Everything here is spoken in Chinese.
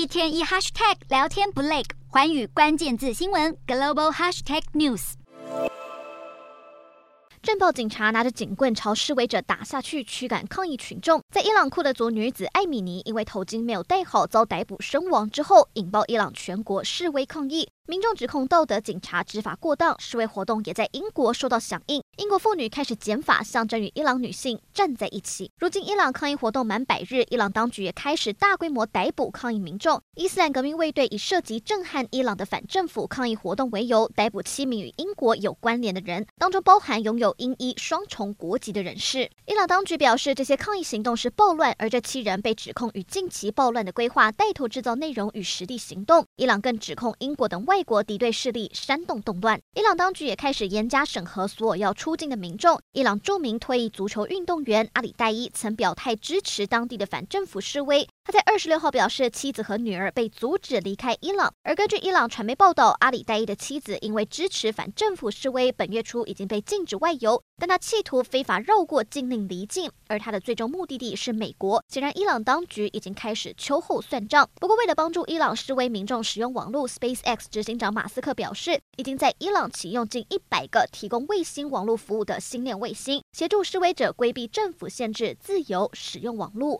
一天一 hashtag 聊天不累，环宇关键字新闻 global hashtag news。镇暴警察拿着警棍朝示威者打下去，驱赶抗议群众。在伊朗库德族女子艾米尼因为头巾没有戴好遭逮捕身亡之后，引爆伊朗全国示威抗议。民众指控道德警察执法过当，示威活动也在英国受到响应。英国妇女开始剪发，象征与伊朗女性站在一起。如今，伊朗抗议活动满百日，伊朗当局也开始大规模逮捕抗议民众。伊斯兰革命卫队以涉及震撼伊朗的反政府抗议活动为由，逮捕七名与英国有关联的人，当中包含拥有英伊双重国籍的人士。伊朗当局表示，这些抗议行动是暴乱，而这七人被指控与近期暴乱的规划带头制造内容与实地行动。伊朗更指控英国等外国敌对势力煽动动乱，伊朗当局也开始严加审核所有要出境的民众。伊朗著名退役足球运动员阿里代伊曾表态支持当地的反政府示威。他在二十六号表示，妻子和女儿被阻止离开伊朗。而根据伊朗传媒报道，阿里代伊的妻子因为支持反政府示威，本月初已经被禁止外游，但他企图非法绕过禁令离境，而他的最终目的地是美国。显然，伊朗当局已经开始秋后算账。不过，为了帮助伊朗示威民众使用网络，SpaceX 执行长马斯克表示，已经在伊朗启用近一百个提供卫星网络服务的星链卫星，协助示威者规避政府限制，自由使用网络。